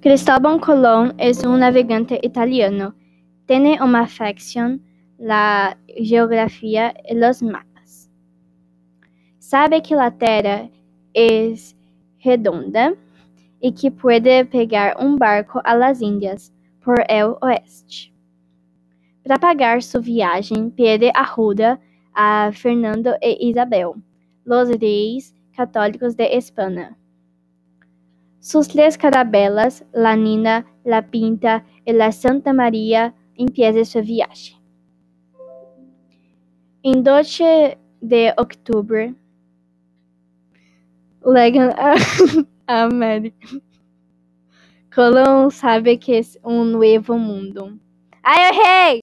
Cristóbal Colón es un navegante italiano. Tiene una afición la geografía y los mapas. Sabe que la Tierra es redonda y que puede pegar un barco a las Indias por el oeste. Para pagar su viaje, pide ajuda a Fernando e Isabel, los reyes católicos de España. Sus tres carabelas, la Nina, la Pinta y la Santa María, empiezan su viaje. Em 12 de outubro, legam a América. Colón sabe que é um novo mundo. Ai, eu errei!